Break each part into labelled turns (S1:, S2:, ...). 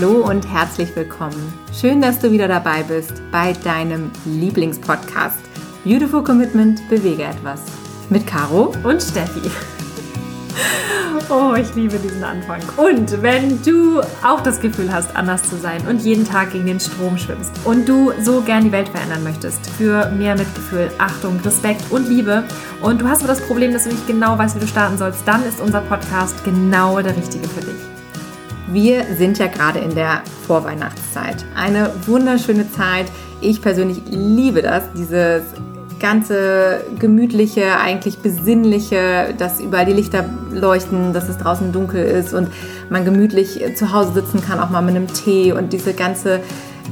S1: Hallo und herzlich willkommen. Schön, dass du wieder dabei bist bei deinem Lieblingspodcast Beautiful Commitment bewege etwas mit Caro
S2: und Steffi. Oh, ich liebe diesen Anfang. Und wenn du auch das Gefühl hast, anders zu sein und jeden Tag gegen den Strom schwimmst und du so gern die Welt verändern möchtest, für mehr Mitgefühl, Achtung, Respekt und Liebe und du hast aber das Problem, dass du nicht genau weißt, wie du starten sollst, dann ist unser Podcast genau der richtige für dich.
S1: Wir sind ja gerade in der Vorweihnachtszeit. Eine wunderschöne Zeit. Ich persönlich liebe das, dieses ganze gemütliche, eigentlich besinnliche, dass überall die Lichter leuchten, dass es draußen dunkel ist und man gemütlich zu Hause sitzen kann, auch mal mit einem Tee und diese ganze,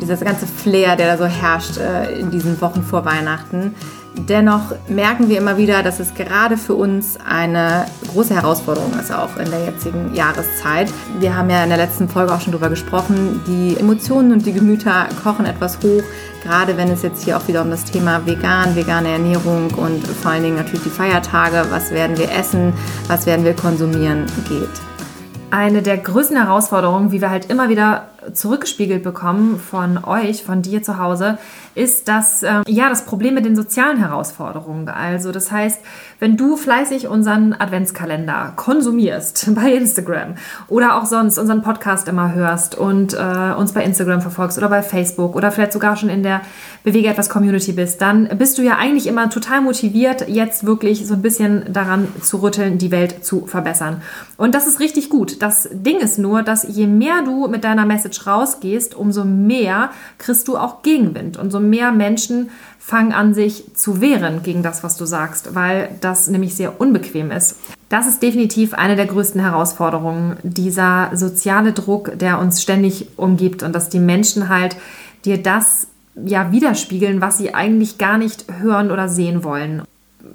S1: dieses ganze Flair, der da so herrscht äh, in diesen Wochen vor Weihnachten. Dennoch merken wir immer wieder, dass es gerade für uns eine große Herausforderung ist, auch in der jetzigen Jahreszeit. Wir haben ja in der letzten Folge auch schon darüber gesprochen, die Emotionen und die Gemüter kochen etwas hoch, gerade wenn es jetzt hier auch wieder um das Thema vegan, vegane Ernährung und vor allen Dingen natürlich die Feiertage, was werden wir essen, was werden wir konsumieren geht.
S2: Eine der größten Herausforderungen, wie wir halt immer wieder zurückgespiegelt bekommen von euch, von dir zu Hause, ist das, äh, ja, das Problem mit den sozialen Herausforderungen. Also das heißt, wenn du fleißig unseren Adventskalender konsumierst bei Instagram oder auch sonst unseren Podcast immer hörst und äh, uns bei Instagram verfolgst oder bei Facebook oder vielleicht sogar schon in der Bewege etwas Community bist, dann bist du ja eigentlich immer total motiviert, jetzt wirklich so ein bisschen daran zu rütteln, die Welt zu verbessern. Und das ist richtig gut. Das Ding ist nur, dass je mehr du mit deiner Message rausgehst, umso mehr kriegst du auch Gegenwind und so mehr Menschen fangen an, sich zu wehren gegen das, was du sagst, weil das nämlich sehr unbequem ist. Das ist definitiv eine der größten Herausforderungen, dieser soziale Druck, der uns ständig umgibt und dass die Menschen halt dir das ja widerspiegeln, was sie eigentlich gar nicht hören oder sehen wollen.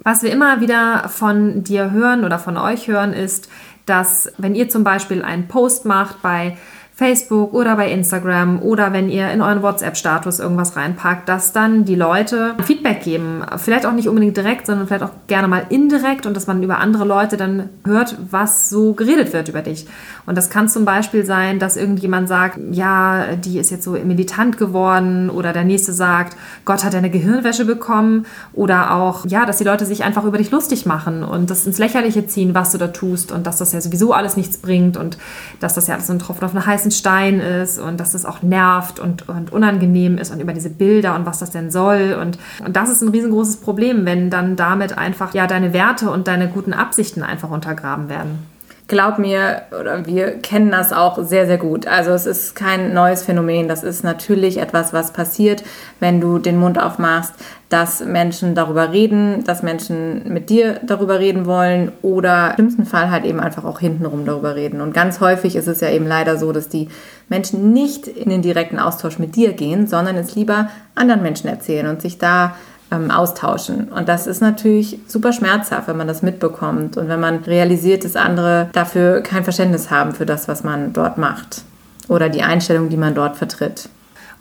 S2: Was wir immer wieder von dir hören oder von euch hören, ist, dass wenn ihr zum Beispiel einen Post macht bei Facebook oder bei Instagram oder wenn ihr in euren WhatsApp-Status irgendwas reinpackt, dass dann die Leute Feedback geben. Vielleicht auch nicht unbedingt direkt, sondern vielleicht auch gerne mal indirekt und dass man über andere Leute dann hört, was so geredet wird über dich. Und das kann zum Beispiel sein, dass irgendjemand sagt, ja, die ist jetzt so militant geworden oder der nächste sagt, Gott hat eine Gehirnwäsche bekommen oder auch, ja, dass die Leute sich einfach über dich lustig machen und das ins Lächerliche ziehen, was du da tust und dass das ja sowieso alles nichts bringt und dass das ja alles so ein Tropfen auf eine heiße heißen Stein ist und dass es auch nervt und, und unangenehm ist und über diese Bilder und was das denn soll. Und, und das ist ein riesengroßes Problem, wenn dann damit einfach ja deine Werte und deine guten Absichten einfach untergraben werden
S1: glaub mir, oder wir kennen das auch sehr, sehr gut. Also es ist kein neues Phänomen. Das ist natürlich etwas, was passiert, wenn du den Mund aufmachst, dass Menschen darüber reden, dass Menschen mit dir darüber reden wollen oder im schlimmsten Fall halt eben einfach auch hintenrum darüber reden. Und ganz häufig ist es ja eben leider so, dass die Menschen nicht in den direkten Austausch mit dir gehen, sondern es lieber anderen Menschen erzählen und sich da ähm, austauschen. Und das ist natürlich super schmerzhaft, wenn man das mitbekommt und wenn man realisiert, dass andere dafür kein Verständnis haben für das, was man dort macht oder die Einstellung, die man dort vertritt.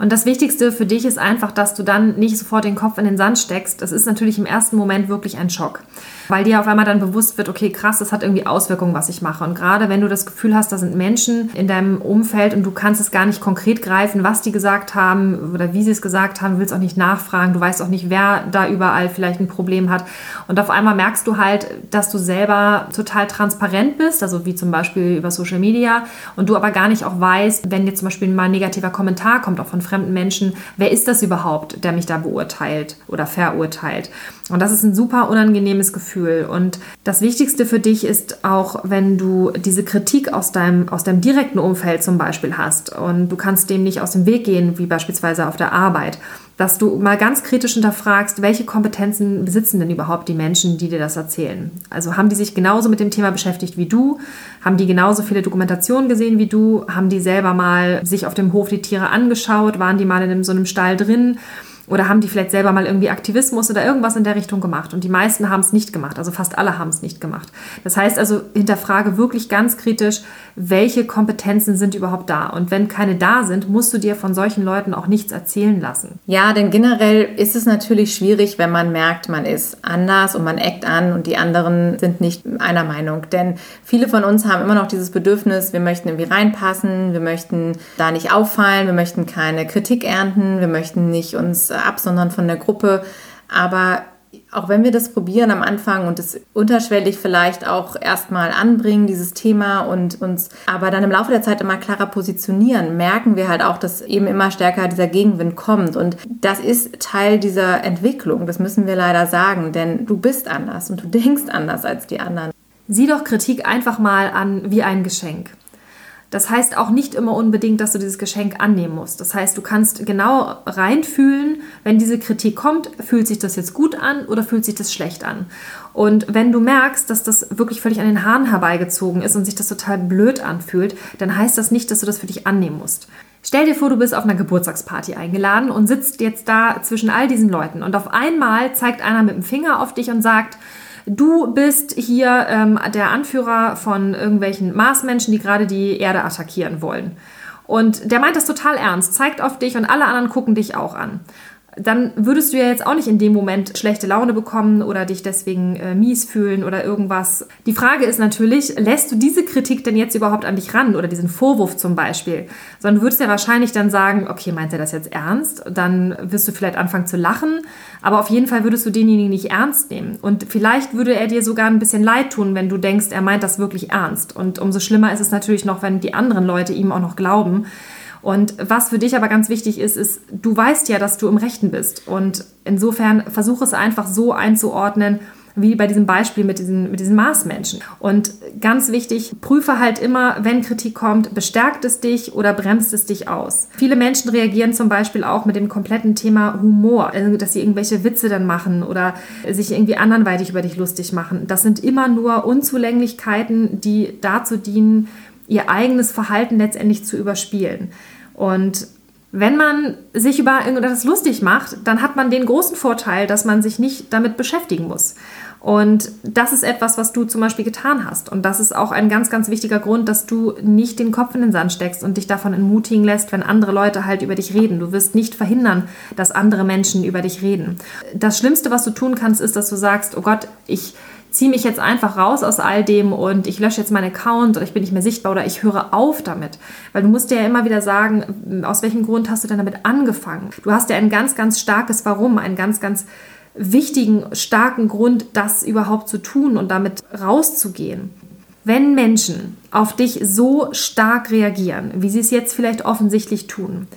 S2: Und das Wichtigste für dich ist einfach, dass du dann nicht sofort den Kopf in den Sand steckst. Das ist natürlich im ersten Moment wirklich ein Schock, weil dir auf einmal dann bewusst wird, okay, krass, das hat irgendwie Auswirkungen, was ich mache. Und gerade wenn du das Gefühl hast, da sind Menschen in deinem Umfeld und du kannst es gar nicht konkret greifen, was die gesagt haben oder wie sie es gesagt haben, willst auch nicht nachfragen, du weißt auch nicht, wer da überall vielleicht ein Problem hat. Und auf einmal merkst du halt, dass du selber total transparent bist, also wie zum Beispiel über Social Media, und du aber gar nicht auch weißt, wenn dir zum Beispiel mal ein negativer Kommentar kommt, auch von fremden Menschen, wer ist das überhaupt, der mich da beurteilt oder verurteilt. Und das ist ein super unangenehmes Gefühl. Und das Wichtigste für dich ist auch, wenn du diese Kritik aus deinem, aus deinem direkten Umfeld zum Beispiel hast und du kannst dem nicht aus dem Weg gehen, wie beispielsweise auf der Arbeit, dass du mal ganz kritisch hinterfragst, welche Kompetenzen besitzen denn überhaupt die Menschen, die dir das erzählen. Also haben die sich genauso mit dem Thema beschäftigt wie du? Haben die genauso viele Dokumentationen gesehen wie du? Haben die selber mal sich auf dem Hof die Tiere angeschaut? Waren die mal in so einem Stall drin? Oder haben die vielleicht selber mal irgendwie Aktivismus oder irgendwas in der Richtung gemacht? Und die meisten haben es nicht gemacht, also fast alle haben es nicht gemacht. Das heißt also, hinterfrage wirklich ganz kritisch, welche Kompetenzen sind überhaupt da? Und wenn keine da sind, musst du dir von solchen Leuten auch nichts erzählen lassen.
S1: Ja, denn generell ist es natürlich schwierig, wenn man merkt, man ist anders und man eckt an und die anderen sind nicht einer Meinung. Denn viele von uns haben immer noch dieses Bedürfnis, wir möchten irgendwie reinpassen, wir möchten da nicht auffallen, wir möchten keine Kritik ernten, wir möchten nicht uns absondern von der Gruppe. Aber auch wenn wir das probieren am Anfang und es unterschwellig vielleicht auch erstmal anbringen, dieses Thema und uns aber dann im Laufe der Zeit immer klarer positionieren, merken wir halt auch, dass eben immer stärker dieser Gegenwind kommt. Und das ist Teil dieser Entwicklung, das müssen wir leider sagen, denn du bist anders und du denkst anders als die anderen.
S2: Sieh doch Kritik einfach mal an wie ein Geschenk. Das heißt auch nicht immer unbedingt, dass du dieses Geschenk annehmen musst. Das heißt, du kannst genau reinfühlen, wenn diese Kritik kommt, fühlt sich das jetzt gut an oder fühlt sich das schlecht an. Und wenn du merkst, dass das wirklich völlig an den Haaren herbeigezogen ist und sich das total blöd anfühlt, dann heißt das nicht, dass du das für dich annehmen musst. Stell dir vor, du bist auf einer Geburtstagsparty eingeladen und sitzt jetzt da zwischen all diesen Leuten und auf einmal zeigt einer mit dem Finger auf dich und sagt, du bist hier ähm, der Anführer von irgendwelchen Marsmenschen, die gerade die Erde attackieren wollen. Und der meint das total ernst, zeigt auf dich und alle anderen gucken dich auch an dann würdest du ja jetzt auch nicht in dem Moment schlechte Laune bekommen oder dich deswegen äh, mies fühlen oder irgendwas. Die Frage ist natürlich, lässt du diese Kritik denn jetzt überhaupt an dich ran oder diesen Vorwurf zum Beispiel? Sondern du würdest ja wahrscheinlich dann sagen, okay, meint er das jetzt ernst? Dann wirst du vielleicht anfangen zu lachen, aber auf jeden Fall würdest du denjenigen nicht ernst nehmen. Und vielleicht würde er dir sogar ein bisschen leid tun, wenn du denkst, er meint das wirklich ernst. Und umso schlimmer ist es natürlich noch, wenn die anderen Leute ihm auch noch glauben. Und was für dich aber ganz wichtig ist, ist, du weißt ja, dass du im Rechten bist. Und insofern versuche es einfach so einzuordnen, wie bei diesem Beispiel mit diesen, mit diesen Marsmenschen. Und ganz wichtig, prüfe halt immer, wenn Kritik kommt, bestärkt es dich oder bremst es dich aus. Viele Menschen reagieren zum Beispiel auch mit dem kompletten Thema Humor, also dass sie irgendwelche Witze dann machen oder sich irgendwie anderweitig über dich lustig machen. Das sind immer nur Unzulänglichkeiten, die dazu dienen, ihr eigenes Verhalten letztendlich zu überspielen. Und wenn man sich über irgendetwas lustig macht, dann hat man den großen Vorteil, dass man sich nicht damit beschäftigen muss. Und das ist etwas, was du zum Beispiel getan hast. Und das ist auch ein ganz, ganz wichtiger Grund, dass du nicht den Kopf in den Sand steckst und dich davon entmutigen lässt, wenn andere Leute halt über dich reden. Du wirst nicht verhindern, dass andere Menschen über dich reden. Das Schlimmste, was du tun kannst, ist, dass du sagst, oh Gott, ich ziehe mich jetzt einfach raus aus all dem und ich lösche jetzt meinen Account oder ich bin nicht mehr sichtbar oder ich höre auf damit. Weil du musst dir ja immer wieder sagen, aus welchem Grund hast du denn damit angefangen? Du hast ja ein ganz, ganz starkes Warum, einen ganz, ganz wichtigen, starken Grund, das überhaupt zu tun und damit rauszugehen. Wenn Menschen auf dich so stark reagieren, wie sie es jetzt vielleicht offensichtlich tun,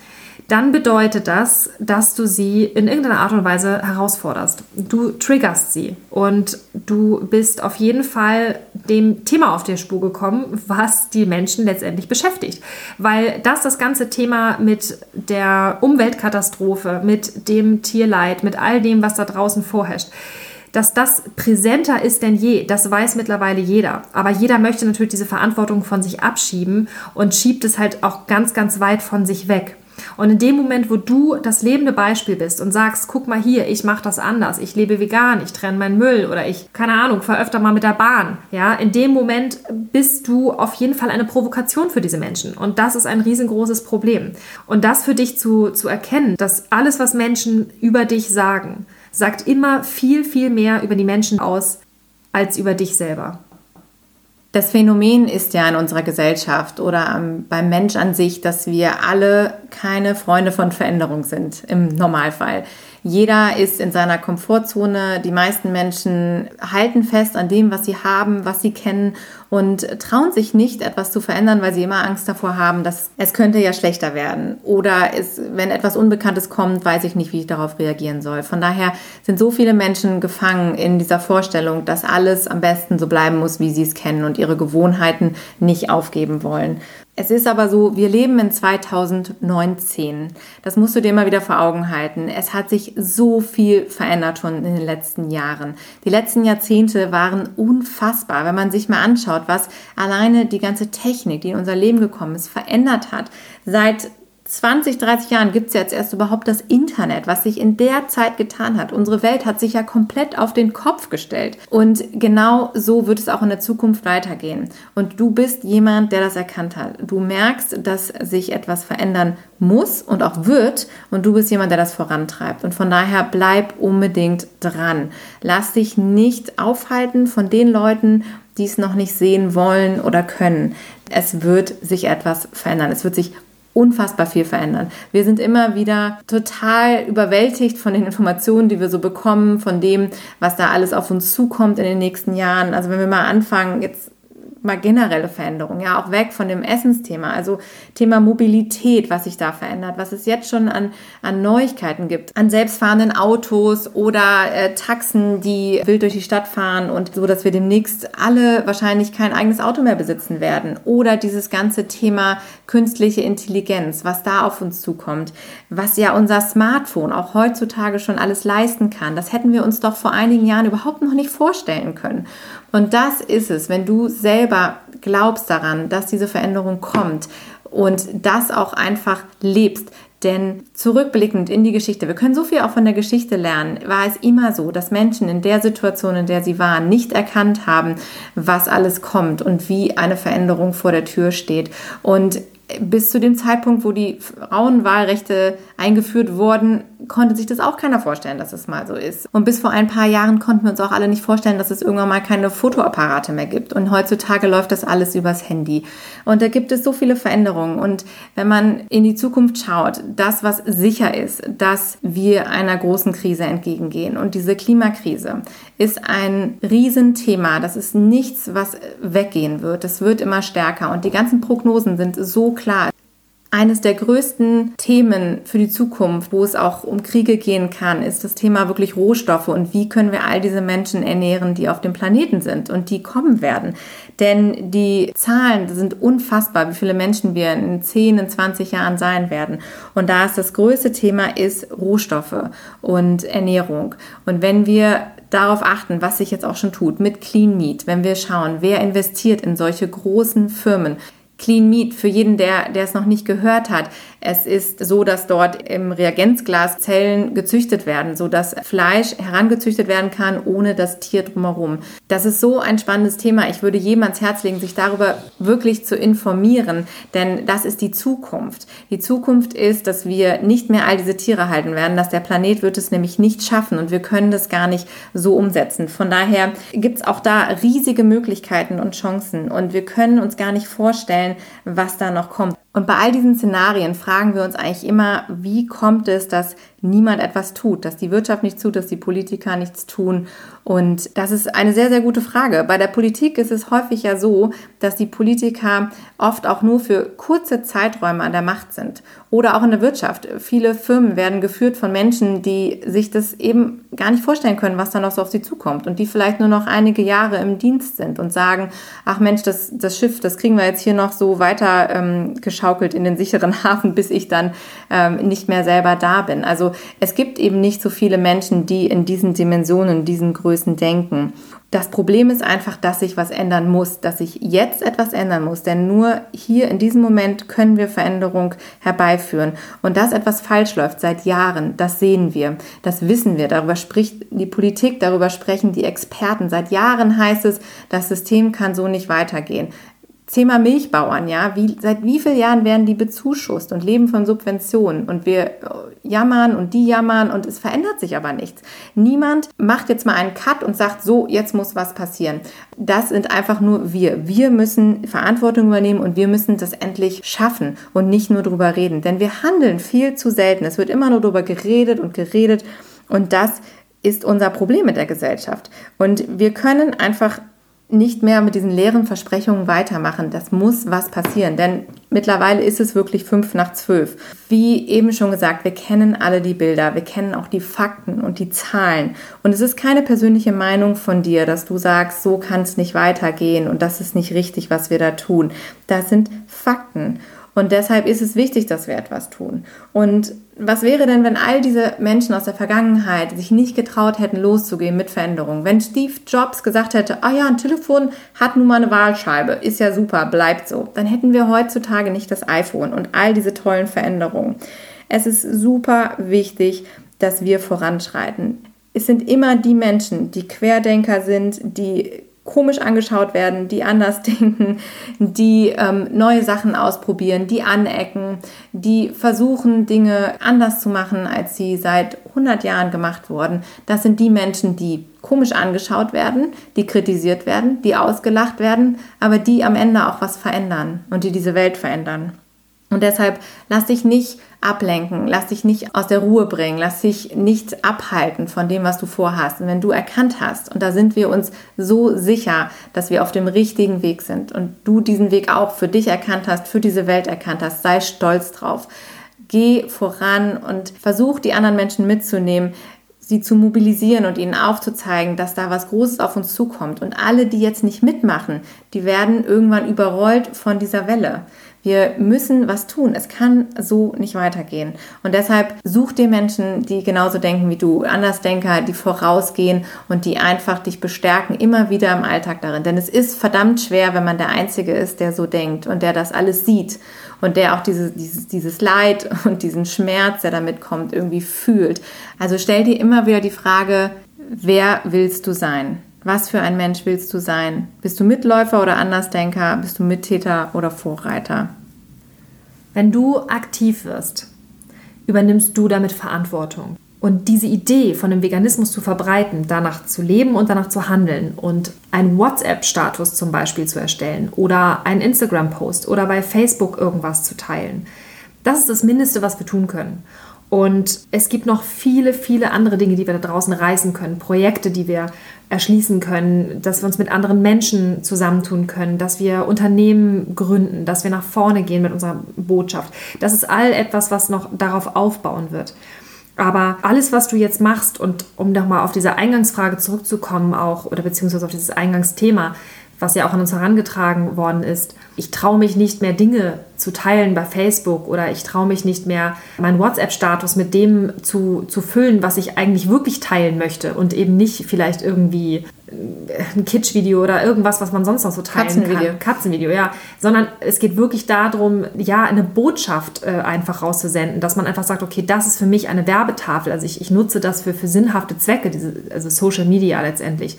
S2: dann bedeutet das, dass du sie in irgendeiner Art und Weise herausforderst. Du triggerst sie und du bist auf jeden Fall dem Thema auf der Spur gekommen, was die Menschen letztendlich beschäftigt. Weil das das ganze Thema mit der Umweltkatastrophe, mit dem Tierleid, mit all dem, was da draußen vorherrscht, dass das präsenter ist denn je, das weiß mittlerweile jeder. Aber jeder möchte natürlich diese Verantwortung von sich abschieben und schiebt es halt auch ganz, ganz weit von sich weg. Und in dem Moment, wo du das lebende Beispiel bist und sagst, guck mal hier, ich mache das anders, ich lebe vegan, ich trenne meinen Müll oder ich, keine Ahnung, fahre öfter mal mit der Bahn, ja, in dem Moment bist du auf jeden Fall eine Provokation für diese Menschen. Und das ist ein riesengroßes Problem. Und das für dich zu, zu erkennen, dass alles, was Menschen über dich sagen, sagt immer viel, viel mehr über die Menschen aus als über dich selber.
S1: Das Phänomen ist ja in unserer Gesellschaft oder beim Mensch an sich, dass wir alle keine Freunde von Veränderung sind im Normalfall. Jeder ist in seiner Komfortzone. Die meisten Menschen halten fest an dem, was sie haben, was sie kennen und trauen sich nicht, etwas zu verändern, weil sie immer Angst davor haben, dass es könnte ja schlechter werden. Oder es, wenn etwas Unbekanntes kommt, weiß ich nicht, wie ich darauf reagieren soll. Von daher sind so viele Menschen gefangen in dieser Vorstellung, dass alles am besten so bleiben muss, wie sie es kennen und ihre Gewohnheiten nicht aufgeben wollen. Es ist aber so, wir leben in 2019. Das musst du dir immer wieder vor Augen halten. Es hat sich so viel verändert schon in den letzten Jahren. Die letzten Jahrzehnte waren unfassbar, wenn man sich mal anschaut, was alleine die ganze Technik, die in unser Leben gekommen ist, verändert hat. Seit 20, 30 Jahren gibt es jetzt erst überhaupt das Internet, was sich in der Zeit getan hat. Unsere Welt hat sich ja komplett auf den Kopf gestellt. Und genau so wird es auch in der Zukunft weitergehen. Und du bist jemand, der das erkannt hat. Du merkst, dass sich etwas verändern muss und auch wird. Und du bist jemand, der das vorantreibt. Und von daher bleib unbedingt dran. Lass dich nicht aufhalten von den Leuten, die es noch nicht sehen wollen oder können. Es wird sich etwas verändern. Es wird sich unfassbar viel verändern. Wir sind immer wieder total überwältigt von den Informationen, die wir so bekommen, von dem, was da alles auf uns zukommt in den nächsten Jahren. Also wenn wir mal anfangen, jetzt mal generelle Veränderungen, ja, auch weg von dem Essensthema, also Thema Mobilität, was sich da verändert, was es jetzt schon an, an Neuigkeiten gibt, an selbstfahrenden Autos oder äh, Taxen, die wild durch die Stadt fahren und so, dass wir demnächst alle wahrscheinlich kein eigenes Auto mehr besitzen werden. Oder dieses ganze Thema künstliche Intelligenz, was da auf uns zukommt, was ja unser Smartphone auch heutzutage schon alles leisten kann, das hätten wir uns doch vor einigen Jahren überhaupt noch nicht vorstellen können. Und das ist es, wenn du selber glaubst daran, dass diese Veränderung kommt und das auch einfach lebst. Denn zurückblickend in die Geschichte, wir können so viel auch von der Geschichte lernen, war es immer so, dass Menschen in der Situation, in der sie waren, nicht erkannt haben, was alles kommt und wie eine Veränderung vor der Tür steht. Und bis zu dem Zeitpunkt, wo die Frauenwahlrechte eingeführt wurden, konnte sich das auch keiner vorstellen, dass es mal so ist. Und bis vor ein paar Jahren konnten wir uns auch alle nicht vorstellen, dass es irgendwann mal keine Fotoapparate mehr gibt. Und heutzutage läuft das alles übers Handy. Und da gibt es so viele Veränderungen. Und wenn man in die Zukunft schaut, das, was sicher ist, dass wir einer großen Krise entgegengehen. Und diese Klimakrise ist ein Riesenthema. Das ist nichts, was weggehen wird. Das wird immer stärker. Und die ganzen Prognosen sind so klar. Eines der größten Themen für die Zukunft, wo es auch um Kriege gehen kann, ist das Thema wirklich Rohstoffe und wie können wir all diese Menschen ernähren, die auf dem Planeten sind und die kommen werden. Denn die Zahlen sind unfassbar, wie viele Menschen wir in 10, in 20 Jahren sein werden. Und da ist das größte Thema ist Rohstoffe und Ernährung. Und wenn wir darauf achten, was sich jetzt auch schon tut mit Clean Meat, wenn wir schauen, wer investiert in solche großen Firmen, Clean Meat für jeden, der, der es noch nicht gehört hat. Es ist so, dass dort im Reagenzglas Zellen gezüchtet werden, so dass Fleisch herangezüchtet werden kann, ohne das Tier drumherum. Das ist so ein spannendes Thema. Ich würde jedem ans Herz legen, sich darüber wirklich zu informieren, denn das ist die Zukunft. Die Zukunft ist, dass wir nicht mehr all diese Tiere halten werden, dass der Planet wird es nämlich nicht schaffen und wir können das gar nicht so umsetzen. Von daher gibt es auch da riesige Möglichkeiten und Chancen und wir können uns gar nicht vorstellen, was da noch kommt. Und bei all diesen Szenarien fragen wir uns eigentlich immer, wie kommt es, dass niemand etwas tut, dass die Wirtschaft nichts tut, dass die Politiker nichts tun. Und das ist eine sehr, sehr gute Frage. Bei der Politik ist es häufig ja so, dass die Politiker oft auch nur für kurze Zeiträume an der Macht sind. Oder auch in der Wirtschaft. Viele Firmen werden geführt von Menschen, die sich das eben gar nicht vorstellen können, was da noch so auf sie zukommt. Und die vielleicht nur noch einige Jahre im Dienst sind und sagen, ach Mensch, das, das Schiff, das kriegen wir jetzt hier noch so weiter ähm, geschaukelt in den sicheren Hafen, bis ich dann ähm, nicht mehr selber da bin. Also es gibt eben nicht so viele Menschen, die in diesen Dimensionen, diesen Größen denken. Das Problem ist einfach, dass sich was ändern muss, dass sich jetzt etwas ändern muss, denn nur hier in diesem Moment können wir Veränderung herbeiführen. Und dass etwas falsch läuft seit Jahren, das sehen wir, das wissen wir, darüber spricht die Politik, darüber sprechen die Experten. Seit Jahren heißt es, das System kann so nicht weitergehen. Thema Milchbauern, ja, wie, seit wie vielen Jahren werden die bezuschusst und leben von Subventionen und wir äh, jammern und die jammern und es verändert sich aber nichts. Niemand macht jetzt mal einen Cut und sagt, so, jetzt muss was passieren. Das sind einfach nur wir. Wir müssen Verantwortung übernehmen und wir müssen das endlich schaffen und nicht nur drüber reden, denn wir handeln viel zu selten. Es wird immer nur darüber geredet und geredet und das ist unser Problem mit der Gesellschaft. Und wir können einfach nicht mehr mit diesen leeren Versprechungen weitermachen. Das muss was passieren, denn mittlerweile ist es wirklich fünf nach zwölf. Wie eben schon gesagt, wir kennen alle die Bilder, wir kennen auch die Fakten und die Zahlen. Und es ist keine persönliche Meinung von dir, dass du sagst, so kann es nicht weitergehen und das ist nicht richtig, was wir da tun. Das sind Fakten. Und deshalb ist es wichtig, dass wir etwas tun. Und was wäre denn, wenn all diese Menschen aus der Vergangenheit sich nicht getraut hätten, loszugehen mit Veränderungen? Wenn Steve Jobs gesagt hätte, ah ja, ein Telefon hat nun mal eine Wahlscheibe, ist ja super, bleibt so, dann hätten wir heutzutage nicht das iPhone und all diese tollen Veränderungen. Es ist super wichtig, dass wir voranschreiten. Es sind immer die Menschen, die Querdenker sind, die komisch angeschaut werden, die anders denken, die ähm, neue Sachen ausprobieren, die anecken, die versuchen, Dinge anders zu machen, als sie seit 100 Jahren gemacht wurden. Das sind die Menschen, die komisch angeschaut werden, die kritisiert werden, die ausgelacht werden, aber die am Ende auch was verändern und die diese Welt verändern. Und deshalb lass dich nicht ablenken, lass dich nicht aus der Ruhe bringen, lass dich nicht abhalten von dem, was du vorhast. Und wenn du erkannt hast, und da sind wir uns so sicher, dass wir auf dem richtigen Weg sind und du diesen Weg auch für dich erkannt hast, für diese Welt erkannt hast, sei stolz drauf. Geh voran und versuch die anderen Menschen mitzunehmen, sie zu mobilisieren und ihnen aufzuzeigen, dass da was Großes auf uns zukommt. Und alle, die jetzt nicht mitmachen, die werden irgendwann überrollt von dieser Welle. Wir müssen was tun. Es kann so nicht weitergehen. Und deshalb such dir Menschen, die genauso denken wie du, Andersdenker, die vorausgehen und die einfach dich bestärken, immer wieder im Alltag darin. Denn es ist verdammt schwer, wenn man der Einzige ist, der so denkt und der das alles sieht und der auch dieses, dieses, dieses Leid und diesen Schmerz, der damit kommt, irgendwie fühlt. Also stell dir immer wieder die Frage, wer willst du sein? Was für ein Mensch willst du sein? Bist du Mitläufer oder Andersdenker? Bist du Mittäter oder Vorreiter?
S2: Wenn du aktiv wirst, übernimmst du damit Verantwortung. Und diese Idee von dem Veganismus zu verbreiten, danach zu leben und danach zu handeln und einen WhatsApp-Status zum Beispiel zu erstellen oder einen Instagram-Post oder bei Facebook irgendwas zu teilen, das ist das Mindeste, was wir tun können. Und es gibt noch viele, viele andere Dinge, die wir da draußen reißen können. Projekte, die wir erschließen können, dass wir uns mit anderen Menschen zusammentun können, dass wir Unternehmen gründen, dass wir nach vorne gehen mit unserer Botschaft. Das ist all etwas, was noch darauf aufbauen wird. Aber alles, was du jetzt machst, und um nochmal auf diese Eingangsfrage zurückzukommen, auch, oder beziehungsweise auf dieses Eingangsthema, was ja auch an uns herangetragen worden ist, ich traue mich nicht mehr Dinge zu teilen bei Facebook oder ich traue mich nicht mehr meinen WhatsApp-Status mit dem zu, zu füllen, was ich eigentlich wirklich teilen möchte und eben nicht vielleicht irgendwie ein Kitsch-Video oder irgendwas, was man sonst noch so teilen
S1: Katzenvideo.
S2: kann. Katzenvideo, ja. Sondern es geht wirklich darum, ja, eine Botschaft äh, einfach rauszusenden, dass man einfach sagt, okay, das ist für mich eine Werbetafel. Also ich, ich nutze das für, für sinnhafte Zwecke, diese, also Social Media letztendlich.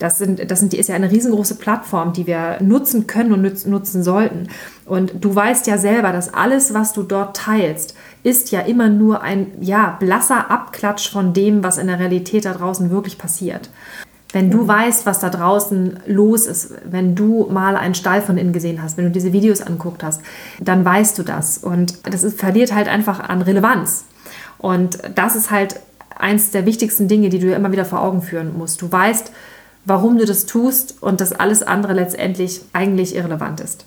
S2: Das, sind, das sind, die ist ja eine riesengroße Plattform, die wir nutzen können und nutzen, nutzen sollten. Und du weißt ja selber, dass alles, was du dort teilst, ist ja immer nur ein ja, blasser Abklatsch von dem, was in der Realität da draußen wirklich passiert. Wenn du weißt, was da draußen los ist, wenn du mal einen Stall von innen gesehen hast, wenn du diese Videos anguckt hast, dann weißt du das. Und das ist, verliert halt einfach an Relevanz. Und das ist halt eins der wichtigsten Dinge, die du dir immer wieder vor Augen führen musst. Du weißt, warum du das tust und dass alles andere letztendlich eigentlich irrelevant ist.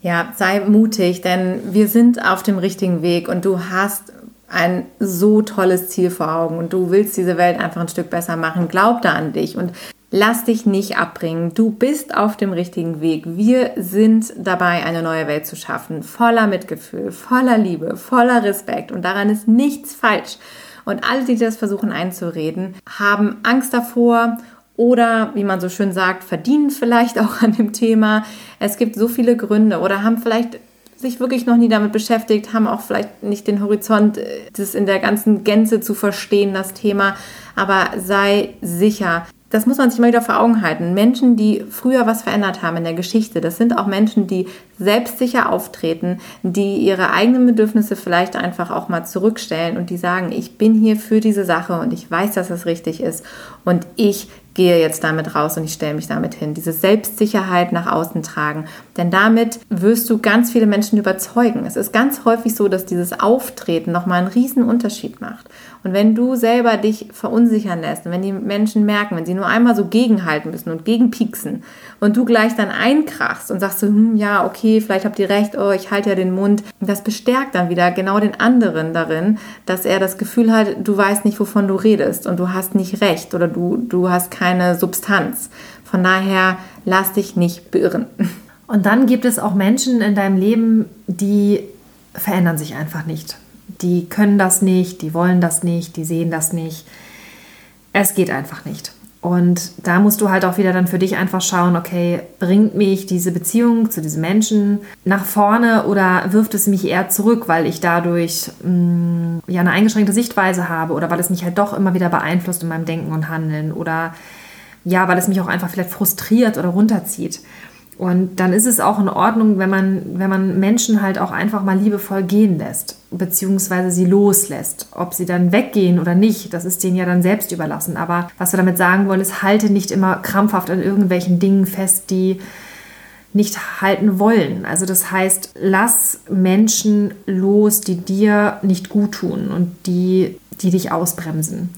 S1: Ja, sei mutig, denn wir sind auf dem richtigen Weg und du hast ein so tolles Ziel vor Augen und du willst diese Welt einfach ein Stück besser machen. Glaub da an dich und lass dich nicht abbringen. Du bist auf dem richtigen Weg. Wir sind dabei, eine neue Welt zu schaffen, voller Mitgefühl, voller Liebe, voller Respekt und daran ist nichts falsch. Und alle, die das versuchen einzureden, haben Angst davor oder, wie man so schön sagt, verdienen vielleicht auch an dem Thema. Es gibt so viele Gründe oder haben vielleicht sich wirklich noch nie damit beschäftigt, haben auch vielleicht nicht den Horizont, äh, das in der ganzen Gänze zu verstehen, das Thema. Aber sei sicher, das muss man sich mal wieder vor Augen halten. Menschen, die früher was verändert haben in der Geschichte, das sind auch Menschen, die selbstsicher auftreten, die ihre eigenen Bedürfnisse vielleicht einfach auch mal zurückstellen und die sagen, ich bin hier für diese Sache und ich weiß, dass es richtig ist und ich gehe jetzt damit raus und ich stelle mich damit hin. Diese Selbstsicherheit nach außen tragen. Denn damit wirst du ganz viele Menschen überzeugen. Es ist ganz häufig so, dass dieses Auftreten nochmal einen riesen Unterschied macht. Und wenn du selber dich verunsichern lässt und wenn die Menschen merken, wenn sie nur einmal so gegenhalten müssen und gegenpieksen und du gleich dann einkrachst und sagst so, hm, ja, okay, vielleicht habt ihr recht, oh, ich halte ja den Mund, das bestärkt dann wieder genau den anderen darin, dass er das Gefühl hat, du weißt nicht, wovon du redest und du hast nicht recht oder du, du hast keine Substanz. Von daher lass dich nicht beirren.
S2: Und dann gibt es auch Menschen in deinem Leben, die verändern sich einfach nicht die können das nicht, die wollen das nicht, die sehen das nicht. Es geht einfach nicht. Und da musst du halt auch wieder dann für dich einfach schauen, okay, bringt mich diese Beziehung zu diesem Menschen nach vorne oder wirft es mich eher zurück, weil ich dadurch mh, mm, ja eine eingeschränkte Sichtweise habe oder weil es mich halt doch immer wieder beeinflusst in meinem Denken und Handeln oder ja, weil es mich auch einfach vielleicht frustriert oder runterzieht. Und dann ist es auch in Ordnung, wenn man, wenn man Menschen halt auch einfach mal liebevoll gehen lässt, beziehungsweise sie loslässt. Ob sie dann weggehen oder nicht, das ist denen ja dann selbst überlassen. Aber was wir damit sagen wollen, ist, halte nicht immer krampfhaft an irgendwelchen Dingen fest, die nicht halten wollen. Also das heißt, lass Menschen los, die dir nicht gut tun und die, die dich ausbremsen.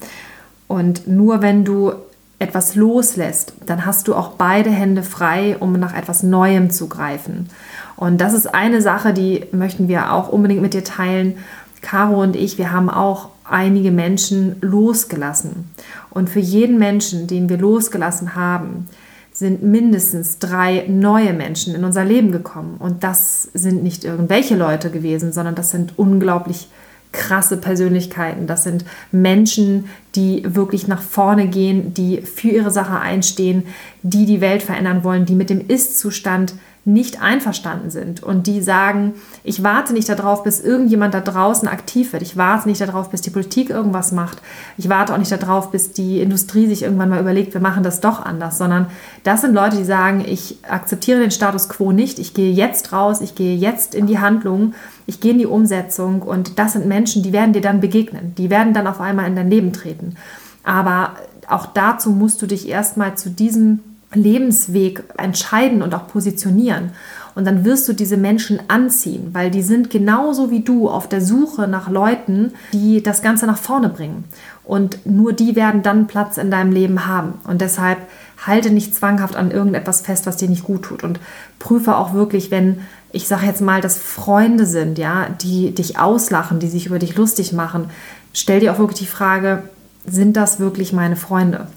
S2: Und nur wenn du etwas loslässt, dann hast du auch beide Hände frei, um nach etwas Neuem zu greifen. Und das ist eine Sache, die möchten wir auch unbedingt mit dir teilen. Caro und ich, wir haben auch einige Menschen losgelassen. Und für jeden Menschen, den wir losgelassen haben, sind mindestens drei neue Menschen in unser Leben gekommen. Und das sind nicht irgendwelche Leute gewesen, sondern das sind unglaublich krasse Persönlichkeiten. Das sind Menschen, die wirklich nach vorne gehen, die für ihre Sache einstehen, die die Welt verändern wollen, die mit dem Ist-Zustand nicht einverstanden sind und die sagen, ich warte nicht darauf, bis irgendjemand da draußen aktiv wird. Ich warte nicht darauf, bis die Politik irgendwas macht. Ich warte auch nicht darauf, bis die Industrie sich irgendwann mal überlegt, wir machen das doch anders, sondern das sind Leute, die sagen, ich akzeptiere den Status quo nicht. Ich gehe jetzt raus, ich gehe jetzt in die Handlung, ich gehe in die Umsetzung und das sind Menschen, die werden dir dann begegnen. Die werden dann auf einmal in dein Leben treten. Aber auch dazu musst du dich erstmal zu diesem Lebensweg entscheiden und auch positionieren. Und dann wirst du diese Menschen anziehen, weil die sind genauso wie du auf der Suche nach Leuten, die das Ganze nach vorne bringen. Und nur die werden dann Platz in deinem Leben haben. Und deshalb halte nicht zwanghaft an irgendetwas fest, was dir nicht gut tut. Und prüfe auch wirklich, wenn, ich sage jetzt mal, dass Freunde sind, ja, die dich auslachen, die sich über dich lustig machen, stell dir auch wirklich die Frage, sind das wirklich meine Freunde?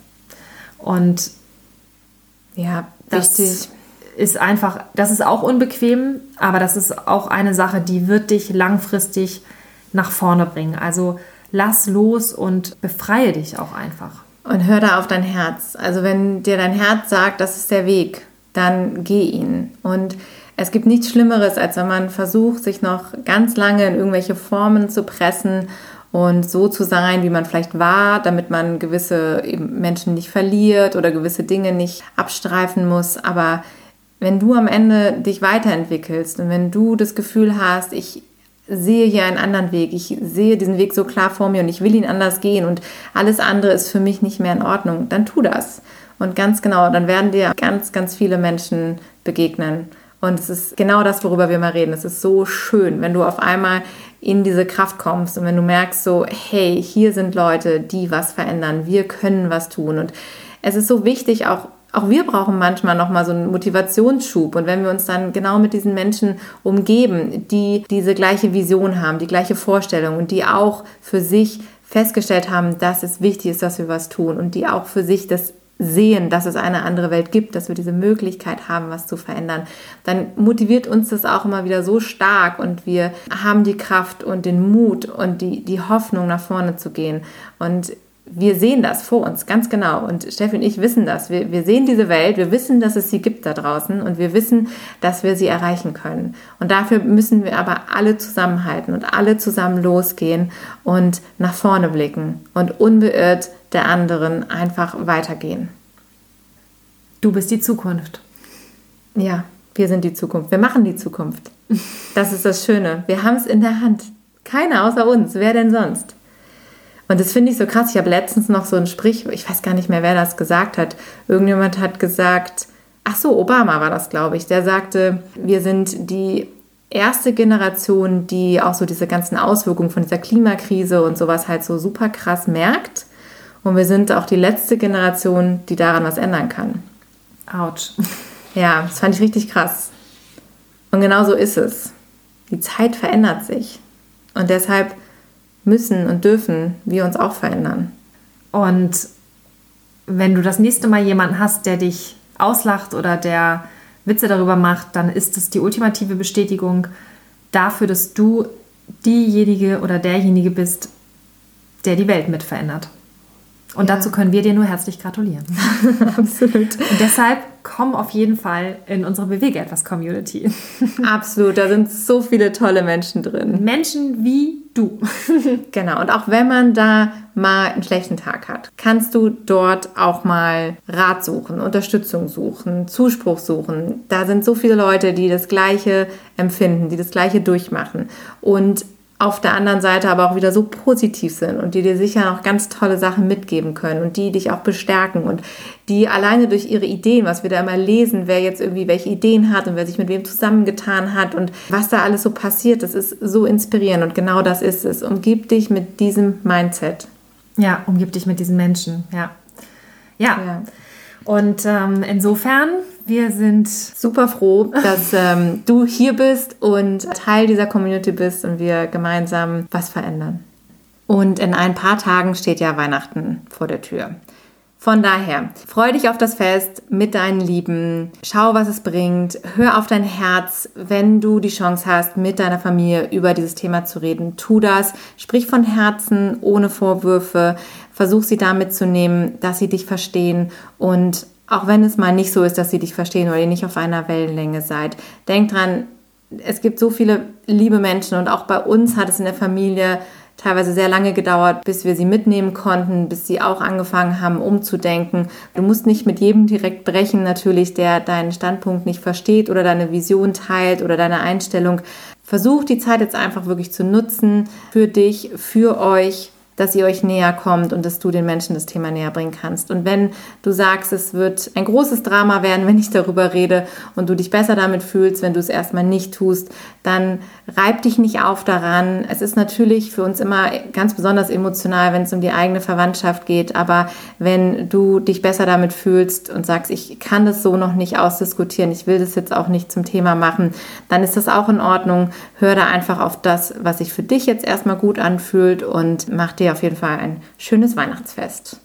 S2: Und ja, das richtig. ist einfach, das ist auch unbequem, aber das ist auch eine Sache, die wird dich langfristig nach vorne bringen. Also lass los und befreie dich auch einfach.
S1: Und hör da auf dein Herz. Also wenn dir dein Herz sagt, das ist der Weg, dann geh ihn. Und es gibt nichts Schlimmeres, als wenn man versucht, sich noch ganz lange in irgendwelche Formen zu pressen und so zu sein, wie man vielleicht war, damit man gewisse Menschen nicht verliert oder gewisse Dinge nicht abstreifen muss. Aber wenn du am Ende dich weiterentwickelst und wenn du das Gefühl hast, ich sehe hier einen anderen Weg, ich sehe diesen Weg so klar vor mir und ich will ihn anders gehen und alles andere ist für mich nicht mehr in Ordnung, dann tu das. Und ganz genau, dann werden dir ganz, ganz viele Menschen begegnen. Und es ist genau das, worüber wir mal reden. Es ist so schön, wenn du auf einmal in diese Kraft kommst und wenn du merkst so, hey, hier sind Leute, die was verändern, wir können was tun und es ist so wichtig, auch auch wir brauchen manchmal noch mal so einen Motivationsschub und wenn wir uns dann genau mit diesen Menschen umgeben, die diese gleiche Vision haben, die gleiche Vorstellung und die auch für sich festgestellt haben, dass es wichtig ist, dass wir was tun und die auch für sich das sehen, dass es eine andere Welt gibt, dass wir diese Möglichkeit haben, was zu verändern, dann motiviert uns das auch immer wieder so stark und wir haben die Kraft und den Mut und die, die Hoffnung, nach vorne zu gehen. Und wir sehen das vor uns, ganz genau. Und Steffi und ich wissen das. Wir, wir sehen diese Welt, wir wissen, dass es sie gibt da draußen und wir wissen, dass wir sie erreichen können. Und dafür müssen wir aber alle zusammenhalten und alle zusammen losgehen und nach vorne blicken und unbeirrt der anderen einfach weitergehen.
S2: Du bist die Zukunft.
S1: Ja, wir sind die Zukunft. Wir machen die Zukunft. Das ist das Schöne. Wir haben es in der Hand. Keiner außer uns. Wer denn sonst? Und das finde ich so krass. Ich habe letztens noch so ein Sprich, ich weiß gar nicht mehr, wer das gesagt hat. Irgendjemand hat gesagt, ach so, Obama war das, glaube ich. Der sagte, wir sind die erste Generation, die auch so diese ganzen Auswirkungen von dieser Klimakrise und sowas halt so super krass merkt. Und wir sind auch die letzte Generation, die daran was ändern kann.
S2: Autsch.
S1: Ja, das fand ich richtig krass. Und genau so ist es. Die Zeit verändert sich. Und deshalb müssen und dürfen wir uns auch verändern.
S2: Und wenn du das nächste Mal jemanden hast, der dich auslacht oder der Witze darüber macht, dann ist es die ultimative Bestätigung dafür, dass du diejenige oder derjenige bist, der die Welt mit verändert. Und ja. dazu können wir dir nur herzlich gratulieren. Absolut. Und deshalb komm auf jeden Fall in unsere Bewege etwas Community.
S1: Absolut, da sind so viele tolle Menschen drin.
S2: Menschen wie du.
S1: genau, und auch wenn man da mal einen schlechten Tag hat, kannst du dort auch mal Rat suchen, Unterstützung suchen, Zuspruch suchen. Da sind so viele Leute, die das Gleiche empfinden, die das Gleiche durchmachen. Und auf der anderen Seite aber auch wieder so positiv sind und die dir sicher noch ganz tolle Sachen mitgeben können und die dich auch bestärken und die alleine durch ihre Ideen, was wir da immer lesen, wer jetzt irgendwie welche Ideen hat und wer sich mit wem zusammengetan hat und was da alles so passiert, das ist so inspirierend und genau das ist es. Umgib dich mit diesem Mindset.
S2: Ja, umgib dich mit diesen Menschen, ja. Ja. ja. Und ähm, insofern wir sind
S1: super froh, dass ähm, du hier bist und Teil dieser Community bist und wir gemeinsam was verändern. Und in ein paar Tagen steht ja Weihnachten vor der Tür. Von daher, freu dich auf das Fest mit deinen Lieben, schau, was es bringt, hör auf dein Herz, wenn du die Chance hast, mit deiner Familie über dieses Thema zu reden. Tu das, sprich von Herzen, ohne Vorwürfe, versuch sie da mitzunehmen, dass sie dich verstehen und auch wenn es mal nicht so ist, dass sie dich verstehen oder ihr nicht auf einer Wellenlänge seid. Denk dran, es gibt so viele liebe Menschen und auch bei uns hat es in der Familie teilweise sehr lange gedauert, bis wir sie mitnehmen konnten, bis sie auch angefangen haben, umzudenken. Du musst nicht mit jedem direkt brechen, natürlich, der deinen Standpunkt nicht versteht oder deine Vision teilt oder deine Einstellung. Versuch die Zeit jetzt einfach wirklich zu nutzen für dich, für euch dass ihr euch näher kommt und dass du den Menschen das Thema näher bringen kannst. Und wenn du sagst, es wird ein großes Drama werden, wenn ich darüber rede und du dich besser damit fühlst, wenn du es erstmal nicht tust, dann reib dich nicht auf daran. Es ist natürlich für uns immer ganz besonders emotional, wenn es um die eigene Verwandtschaft geht, aber wenn du dich besser damit fühlst und sagst, ich kann das so noch nicht ausdiskutieren, ich will das jetzt auch nicht zum Thema machen, dann ist das auch in Ordnung. Hör da einfach auf das, was sich für dich jetzt erstmal gut anfühlt und mach dir dir auf jeden Fall ein schönes Weihnachtsfest.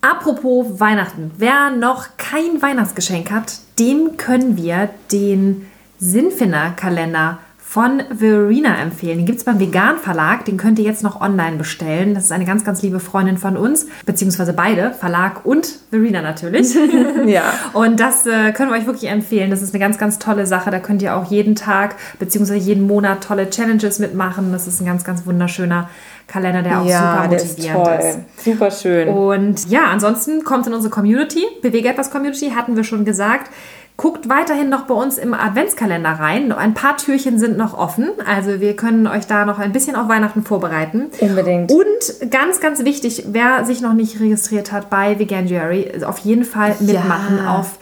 S2: Apropos Weihnachten, wer noch kein Weihnachtsgeschenk hat, dem können wir den Sinnfinder-Kalender von Verena empfehlen. Den gibt es beim Vegan Verlag, den könnt ihr jetzt noch online bestellen. Das ist eine ganz, ganz liebe Freundin von uns, beziehungsweise beide, Verlag und Verena natürlich. ja. Und das äh, können wir euch wirklich empfehlen. Das ist eine ganz, ganz tolle Sache. Da könnt ihr auch jeden Tag, beziehungsweise jeden Monat tolle Challenges mitmachen. Das ist ein ganz, ganz wunderschöner Kalender, der auch ja, super motivierend ist,
S1: ist. Super schön.
S2: Und ja, ansonsten kommt in unsere Community, Bewege etwas Community, hatten wir schon gesagt. Guckt weiterhin noch bei uns im Adventskalender rein. Ein paar Türchen sind noch offen. Also wir können euch da noch ein bisschen auf Weihnachten vorbereiten.
S1: Unbedingt.
S2: Und ganz, ganz wichtig, wer sich noch nicht registriert hat bei Veganuary, auf jeden Fall mitmachen ja. auf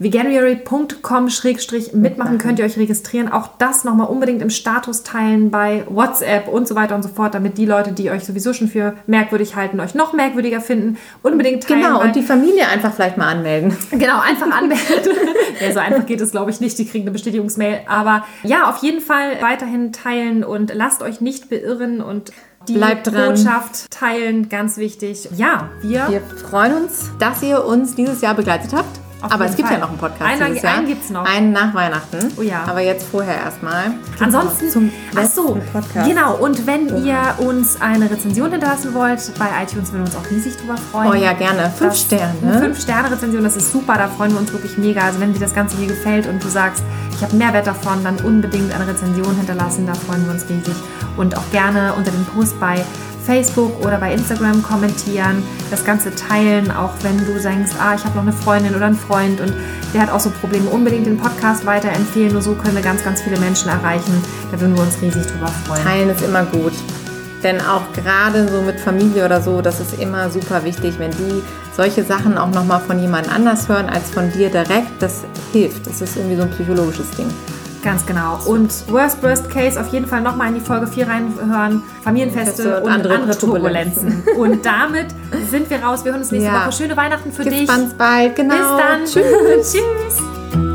S2: veganuary.com-mitmachen könnt ihr euch registrieren. Auch das nochmal unbedingt im Status teilen bei WhatsApp und so weiter und so fort, damit die Leute, die euch sowieso schon für merkwürdig halten, euch noch merkwürdiger finden. Unbedingt teilen.
S1: Genau, und die Familie einfach vielleicht mal anmelden.
S2: Genau, einfach anmelden. ja, so einfach geht es, glaube ich, nicht. Die kriegen eine Bestätigungsmail. Aber ja, auf jeden Fall weiterhin teilen und lasst euch nicht beirren und die Bleibt dran. Botschaft teilen, ganz wichtig. Ja, wir,
S1: wir freuen uns, dass ihr uns dieses Jahr begleitet habt. Auf Aber es gibt Fall. ja noch einen Podcast.
S2: Einen, dieses Jahr. einen gibt es noch.
S1: Einen nach Weihnachten. Oh ja. Aber jetzt vorher erstmal.
S2: Ansonsten zum ach so, Podcast. Genau. Und wenn oh. ihr uns eine Rezension hinterlassen wollt, bei iTunes würden wir uns auch riesig drüber freuen.
S1: Oh ja, gerne. Fünf das, Sterne.
S2: Fünf Sterne Rezension, das ist super. Da freuen wir uns wirklich mega. Also wenn dir das Ganze hier gefällt und du sagst, ich habe Mehrwert davon, dann unbedingt eine Rezension hinterlassen. Da freuen wir uns riesig. Und auch gerne unter dem Post bei Facebook oder bei Instagram kommentieren, das Ganze teilen, auch wenn du denkst, ah, ich habe noch eine Freundin oder einen Freund und der hat auch so Probleme, unbedingt den Podcast weiterempfehlen. Nur so können wir ganz, ganz viele Menschen erreichen. Da würden wir uns riesig drüber freuen.
S1: Teilen ist immer gut. Denn auch gerade so mit Familie oder so, das ist immer super wichtig, wenn die solche Sachen auch nochmal von jemand anders hören als von dir direkt. Das hilft. Das ist irgendwie so ein psychologisches Ding.
S2: Ganz genau. Und Worst Worst Case auf jeden Fall nochmal in die Folge 4 reinhören. Familienfeste und, andere, andere Turbulenzen. und damit sind wir raus. Wir hören uns nächste ja. Woche. Schöne Weihnachten für
S1: Bis
S2: dich.
S1: Bis bald. Genau.
S2: Bis dann. Tschüss. Tschüss.